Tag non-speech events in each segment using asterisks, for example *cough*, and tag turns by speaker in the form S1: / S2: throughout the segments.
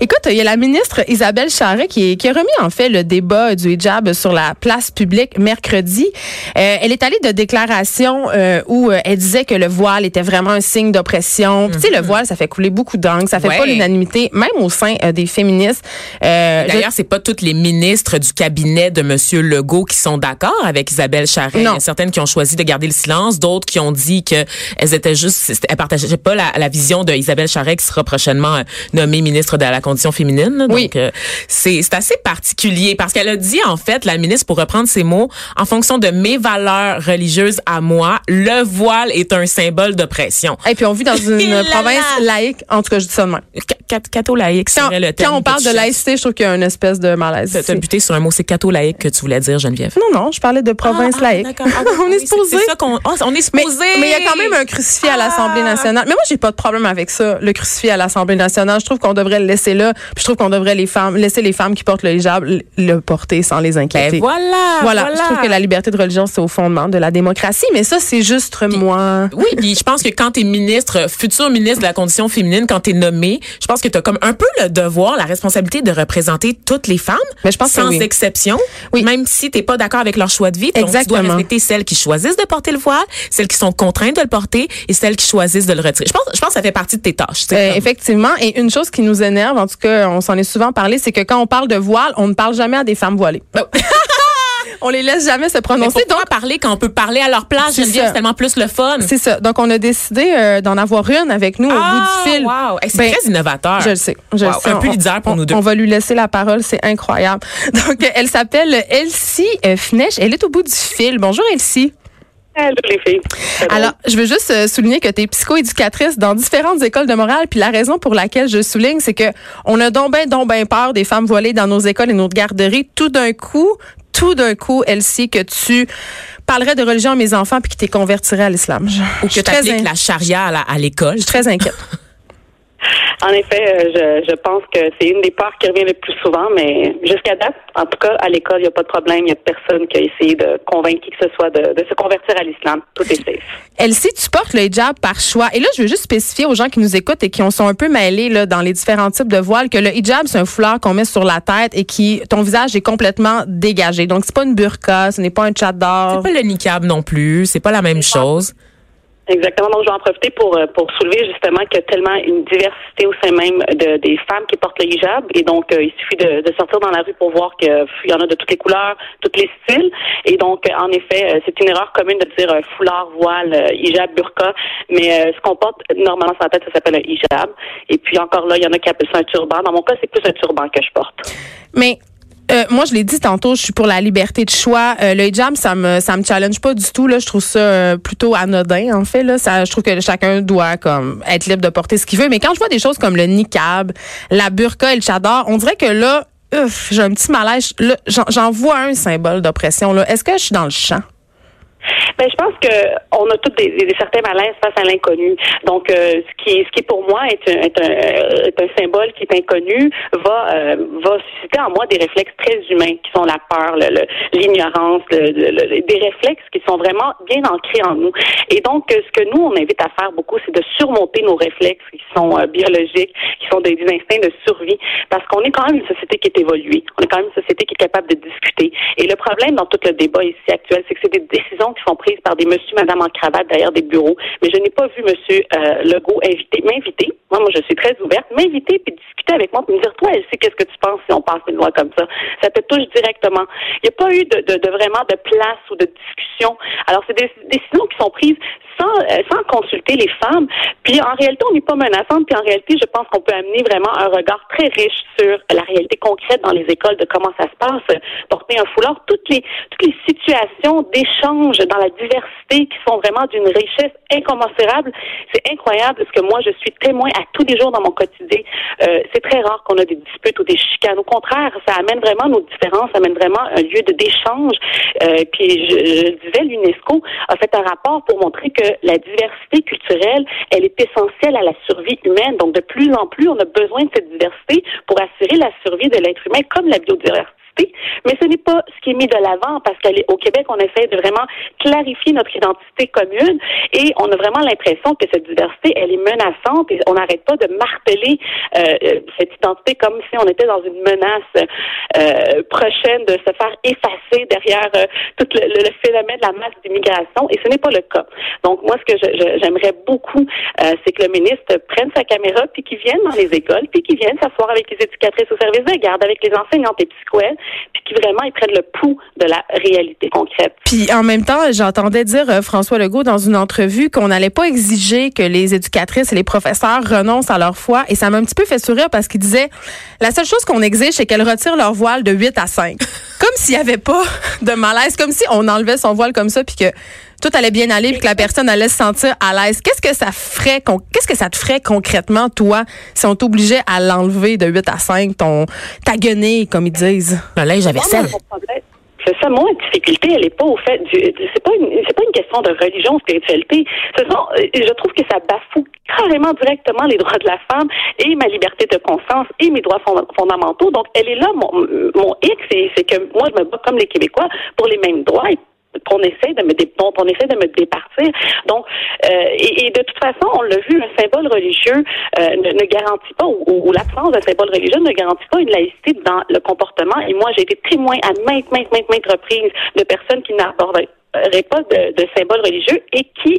S1: Écoute, il y a la ministre Isabelle Charret qui, qui, a remis en fait le débat du hijab sur la place publique mercredi. Euh, elle est allée de déclarations euh, où euh, elle disait que le voile était vraiment un signe d'oppression. Tu sais, le mhm. voile, ça fait couler beaucoup d'angles, ça fait pas l'unanimité, même au sein des féministes.
S2: D'ailleurs, c'est pas toutes les ministres du cabinet de Monsieur Legault qui sont d'accord avec Isabelle Charret. Il y a certaines qui ont choisi de garder le silence, d'autres qui ont dit que elles étaient juste, elles partageaient pas la, la vision de Isabelle Charret qui sera prochainement nommée ministre de la condition féminine. Donc, oui. Euh, c'est assez particulier parce qu'elle a dit, en fait, la ministre, pour reprendre ses mots, en fonction de mes valeurs religieuses à moi, le voile est un symbole d'oppression.
S1: Et puis, on vit dans une *laughs* province laïque. En tout cas, je dis ça de même.
S2: Catho-laïque, c'est le
S1: terme. Quand on parle de laïcité, je trouve qu'il y a une espèce de malaise.
S2: Tu as buté sur un mot, c'est catho-laïque que tu voulais dire, Geneviève?
S1: Non, non, je parlais de province ah, ah, laïque. Ah, *laughs* on est supposé.
S2: C'est ça qu'on, on est supposé.
S1: Mais il y a quand même un crucifix à l'Assemblée nationale. Mais moi, j'ai pas de problème avec ça, le crucifix à l'Assemblée nationale. Je trouve qu'on devrait le laisser là. Je trouve qu'on devrait les femmes, laisser les femmes qui portent le hijab le porter sans les inquiéter.
S2: Ben voilà,
S1: voilà, Je trouve que la liberté de religion, c'est au fondement de la démocratie. Mais ça, c'est juste moi.
S2: Oui, puis je pense que quand tu es ministre, futur ministre de la condition féminine, quand tu es nommé, je pense que tu as comme un peu le devoir, la responsabilité de représenter toutes les femmes,
S1: Mais je pense
S2: sans
S1: oui.
S2: exception. Oui. Même si t'es pas d'accord avec leur choix de vie, donc tu dois respecter celles qui choisissent de porter le voile, celles qui sont contraintes de le porter et celles qui choisissent de le retirer. Je pense, je pense que ça fait partie de tes tâches.
S1: Euh, effectivement. Et une chose qui nous énerve, en tout cas, on s'en est souvent parlé, c'est que quand on parle de voile, on ne parle jamais à des femmes voilées. Oh. *laughs* on les laisse jamais se prononcer.
S2: Donc parler quand on peut parler à leur place, c'est tellement plus le fun.
S1: C'est ça. Donc on a décidé euh, d'en avoir une avec nous au bout du
S2: ah,
S1: fil.
S2: Wow. c'est ben, très innovateur.
S1: Je le sais. Je le sais.
S2: Un peu leader pour
S1: on,
S2: nous deux.
S1: On va lui laisser la parole, c'est incroyable. *laughs* Donc elle s'appelle Elsie euh, Fnech. Elle est au bout du fil. Bonjour Elsie. Alors, je veux juste euh, souligner que tu es psychoéducatrice dans différentes écoles de morale. Puis la raison pour laquelle je souligne, c'est que on a donc bien, donc ben peur des femmes voilées dans nos écoles et nos garderies. Tout d'un coup, tout d'un coup, Elsie, que tu parlerais de religion à mes enfants puis que tu convertirais à l'islam.
S2: Ou que tu appliques la charia à l'école.
S1: Je suis très inquiète. *laughs* *laughs*
S3: En effet, euh, je, je pense que c'est une des peurs qui revient le plus souvent, mais jusqu'à date, en tout cas, à l'école, il n'y a pas de problème. Il n'y a personne qui a essayé de convaincre qui que ce soit de, se convertir à l'islam. Tout est safe.
S1: Elsie, tu portes le hijab par choix. Et là, je veux juste spécifier aux gens qui nous écoutent et qui sont un peu mêlés là, dans les différents types de voiles que le hijab, c'est un foulard qu'on met sur la tête et qui, ton visage est complètement dégagé. Donc, c'est pas une burqa, ce n'est pas un d'or.
S2: C'est pas le niqab non plus. C'est pas la même chose.
S3: Exactement. Donc, je vais en profiter pour, euh, pour soulever justement qu'il y a tellement une diversité au sein même de, des femmes qui portent le hijab. Et donc, euh, il suffit de, de, sortir dans la rue pour voir qu'il y en a de toutes les couleurs, tous les styles. Et donc, euh, en effet, c'est une erreur commune de dire foulard, voile, hijab, burqa. Mais ce qu'on porte normalement sur la tête, ça s'appelle un hijab. Et puis, encore là, il y en a qui appellent ça un turban. Dans mon cas, c'est plus un turban que je porte.
S1: Mais euh, moi, je l'ai dit tantôt, je suis pour la liberté de choix. Euh, le hijab, ça me ça me challenge pas du tout. Là, je trouve ça euh, plutôt anodin. En fait, là, ça, je trouve que chacun doit comme être libre de porter ce qu'il veut. Mais quand je vois des choses comme le niqab, la burqa et le chador, on dirait que là, j'ai un petit malaise. J'en vois un symbole d'oppression. Est-ce que je suis dans le champ?
S3: Ben, je pense que on a tous des, des, certains malaises face à l'inconnu. Donc, euh, ce qui, ce qui pour moi est un, symbole qui est inconnu va, euh, va susciter en moi des réflexes très humains qui sont la peur, l'ignorance, des réflexes qui sont vraiment bien ancrés en nous. Et donc, ce que nous on invite à faire beaucoup, c'est de surmonter nos réflexes qui sont euh, biologiques, qui sont des, instincts de survie, parce qu'on est quand même une société qui est évoluée. On est quand même une société qui est capable de discuter. Et le problème dans tout le débat ici actuel, c'est que c'est des décisions qui sont prises par des monsieur, madame en cravate derrière des bureaux. Mais je n'ai pas vu monsieur euh, Legault inviter, m'inviter. Moi, moi, je suis très ouverte. M'inviter puis discuter avec moi puis me dire, toi, elle sait qu'est-ce que tu penses si on passe une loi comme ça. Ça te touche directement. Il n'y a pas eu de, de, de, vraiment de place ou de discussion. Alors, c'est des décisions qui sont prises sans, euh, sans consulter les femmes. Puis en réalité, on n'est pas menaçante. Puis en réalité, je pense qu'on peut amener vraiment un regard très riche sur la réalité concrète dans les écoles de comment ça se passe. Porter un foulard, toutes les toutes les situations d'échange dans la diversité qui sont vraiment d'une richesse incommensurable. C'est incroyable ce que moi je suis témoin à tous les jours dans mon quotidien. Euh, c'est très rare qu'on a des disputes ou des chicanes. Au contraire, ça amène vraiment nos différences, ça amène vraiment un lieu de d'échange. Euh, puis je, je disais, l'UNESCO a fait un rapport pour montrer que la diversité culturelle, elle est essentielle à la survie humaine. Donc, de plus en plus, on a besoin de cette diversité pour assurer la survie de l'être humain comme la biodiversité mais ce n'est pas ce qui est mis de l'avant parce qu'au Québec, on essaie de vraiment clarifier notre identité commune et on a vraiment l'impression que cette diversité, elle est menaçante et on n'arrête pas de marteler euh, cette identité comme si on était dans une menace euh, prochaine de se faire effacer derrière euh, tout le, le, phénomène de la masse d'immigration et ce n'est pas le cas. Donc moi, ce que j'aimerais beaucoup, c'est que le ministre prenne sa caméra puis qu'il vienne dans les écoles puis qu'il vienne s'asseoir avec les éducatrices au service de garde, avec les enseignantes et psychoèdes, puis qui vraiment ils prennent le pouls de la réalité concrète.
S1: Puis en même temps, j'entendais dire euh, François Legault dans une entrevue qu'on n'allait pas exiger que les éducatrices et les professeurs renoncent à leur foi et ça m'a un petit peu fait sourire parce qu'il disait la seule chose qu'on exige c'est qu'elles retirent leur voile de 8 à 5. Comme s'il n'y avait pas *laughs* de malaise, comme si on enlevait son voile comme ça puis que tout allait bien aller puis que la personne allait se sentir à l'aise. Qu'est-ce que ça ferait qu'est-ce que ça te ferait concrètement toi si on t'obligeait à l'enlever de 8 à 5 ton ta guenille comme ils disent?
S2: Ben là, j'avais ça.
S3: C'est ça, mon difficulté, elle est pas au fait du, c'est pas une, c'est pas une question de religion, ou spiritualité. Ce sont, euh, je trouve que ça bafoue carrément directement les droits de la femme et ma liberté de conscience et mes droits fondamentaux. Donc, elle est là, mon, mon X, c'est que moi, je me bats comme les Québécois pour les mêmes droits qu'on essaie de me dont on essaie de me départir. Donc, euh, et, de toute façon, on l'a vu, un symbole religieux euh, ne, garantit pas, ou, l'absence d'un symbole religieux ne garantit pas une laïcité dans le comportement. Et moi, j'ai été témoin à maintes, maintes, maintes, maintes reprises de personnes qui n'abordaient pas de, de, symboles religieux et qui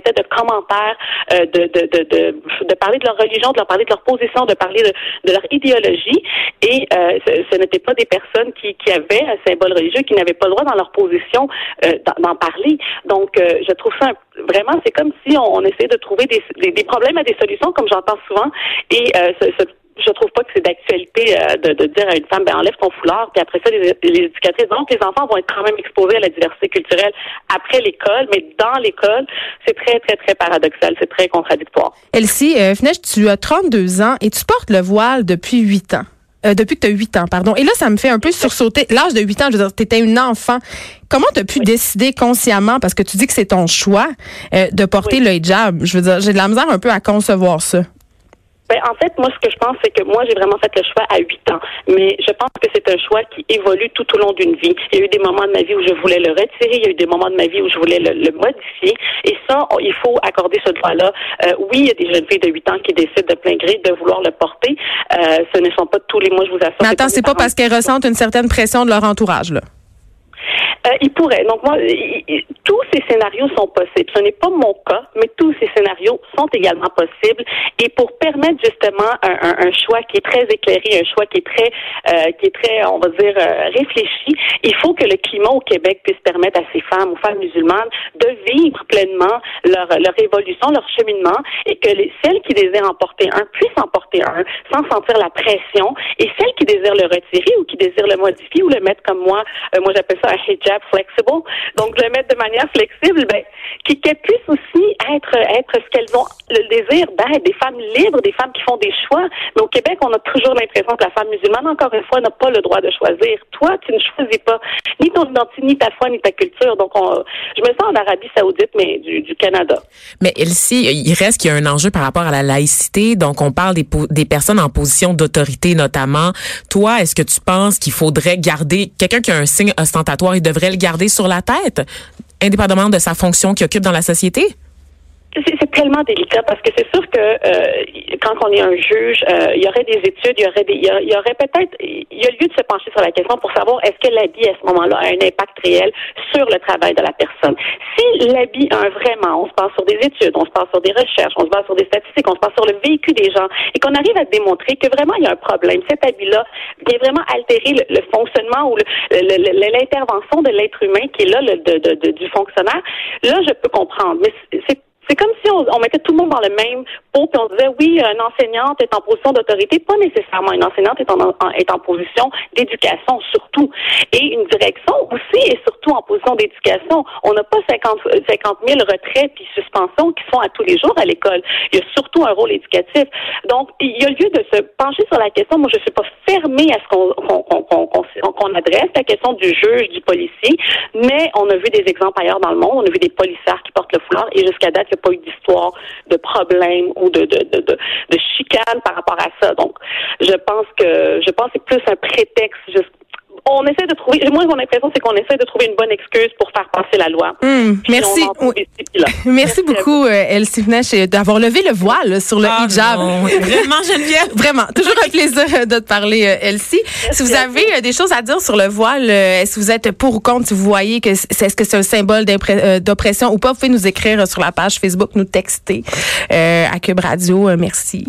S3: de commentaires, euh, de, de, de, de, parler de leur religion, de leur parler de leur position, de parler de, de leur idéologie. Et euh, ce, n'étaient pas des personnes qui, qui avaient un symbole religieux, qui n'avaient pas le droit dans leur position euh, d'en parler. Donc, je trouve ça vraiment, c'est comme si on, on essayait de trouver des, des, problèmes à des solutions, comme j'entends souvent. Et ce, ce je trouve pas que c'est d'actualité euh, de, de, dire à une femme, ben enlève ton foulard, puis après ça, les, les, éducatrices. Donc, les enfants vont être quand même exposés à la diversité culturelle après l'école, mais dans l'école, c'est très, très, très paradoxal, c'est très contradictoire.
S1: Elsie, euh, tu as 32 ans et tu portes le voile depuis 8 ans. Euh, depuis que tu as 8 ans, pardon. Et là, ça me fait un peu sursauter. L'âge de 8 ans, je veux dire, tu étais une enfant. Comment tu as pu décider consciemment, parce que tu dis que c'est ton choix, euh, de porter le hijab? Je veux dire, j'ai de la misère un peu à concevoir ça.
S3: Ben, en fait, moi, ce que je pense, c'est que moi, j'ai vraiment fait le choix à 8 ans. Mais je pense que c'est un choix qui évolue tout au long d'une vie. Il y a eu des moments de ma vie où je voulais le retirer. Il y a eu des moments de ma vie où je voulais le, modifier. Et ça, il faut accorder ce droit-là. Euh, oui, il y a des jeunes filles de 8 ans qui décident de plein gré de vouloir le porter. Euh, ce ne sont pas tous les mois, je vous assure.
S1: Mais attends, c'est pas parce qu'elles ressentent une certaine pression de leur entourage, là.
S3: Euh, il pourrait. Donc moi, tous ces scénarios sont possibles. Ce n'est pas mon cas, mais tous ces scénarios sont également possibles. Et pour permettre justement un, un, choix qui est très éclairé, un choix qui est très, euh, qui est très, on va dire, euh, réfléchi, il faut que le climat au Québec puisse permettre à ces femmes, aux femmes musulmanes, de vivre pleinement leur, leur évolution, leur cheminement, et que les, celles qui désirent en porter un puissent en porter un sans sentir la pression, et celles qui désirent le retirer ou qui désirent le modifier ou le mettre comme moi, moi j'appelle ça un hijab flexible. Donc, le mettre de manière flexible, ben, qu'elles puissent aussi être, être ce qu'elles ont le désir d'être, des femmes libres, des femmes qui font des choix. Mais au Québec, on a toujours l'impression que la femme musulmane, encore une fois, n'a pas le droit de choisir. Toi, tu ne choisis pas identité, ni ta foi, ni ta culture. Donc, je me sens en Arabie Saoudite, mais du, du Canada.
S2: Mais ici, il reste qu'il y a un enjeu par rapport à la laïcité. Donc, on parle des, des personnes en position d'autorité, notamment. Toi, est-ce que tu penses qu'il faudrait garder quelqu'un qui a un signe ostentatoire, il devrait le garder sur la tête, indépendamment de sa fonction qu'il occupe dans la société?
S3: C'est tellement délicat parce que c'est sûr que euh, quand on est un juge, euh, il y aurait des études, il y aurait des, il y, aurait peut-être, il y a lieu de se pencher sur la question pour savoir est-ce que l'habit à ce moment-là a un impact réel sur le travail de la personne. Si l'habit a un vraiment, on se passe sur des études, on se passe sur des recherches, on se base sur des statistiques, on se passe sur le vécu des gens et qu'on arrive à démontrer que vraiment il y a un problème, cet habit-là vient vraiment altérer le, fonctionnement ou l'intervention de l'être humain qui est là le, de, du fonctionnaire, là je peux comprendre. Mais c'est c'est comme si on, mettait tout le monde dans le même pot, puis on disait oui, une enseignante est en position d'autorité, pas nécessairement une enseignante est en, est en position d'éducation surtout, et une direction aussi est surtout en position d'éducation. On n'a pas 50, 50 000 retraits puis suspensions qui sont à tous les jours à l'école. Il y a surtout un rôle éducatif. Donc, il y a lieu de se pencher sur la question. Moi, je suis pas fermée à ce qu'on qu'on adresse la question du juge, du policier, mais on a vu des exemples ailleurs dans le monde. On a vu des policiers qui portent le foulard, et jusqu'à date, pas eu d'histoire de problème ou de, de, de, de, chicane par rapport à ça. Donc, je pense que je pense que c'est plus un prétexte juste on essaie de trouver. Moi, mon impression, c'est qu'on essaie de trouver une bonne excuse pour faire passer la loi.
S1: Hum, *laughs* merci. merci beaucoup, euh, Elsie Fnech, d'avoir levé le voile sur le ah, hijab.
S2: Vraiment, Geneviève. *laughs*
S1: Vraiment. Toujours un plaisir de te parler, euh, Elsie. Si vous avez des choses à dire sur le voile, est-ce que vous êtes pour ou contre, si vous voyez que c'est, est-ce que c'est un symbole d'oppression ou pas, vous pouvez nous écrire sur la page Facebook, nous texter à Cube Radio. merci.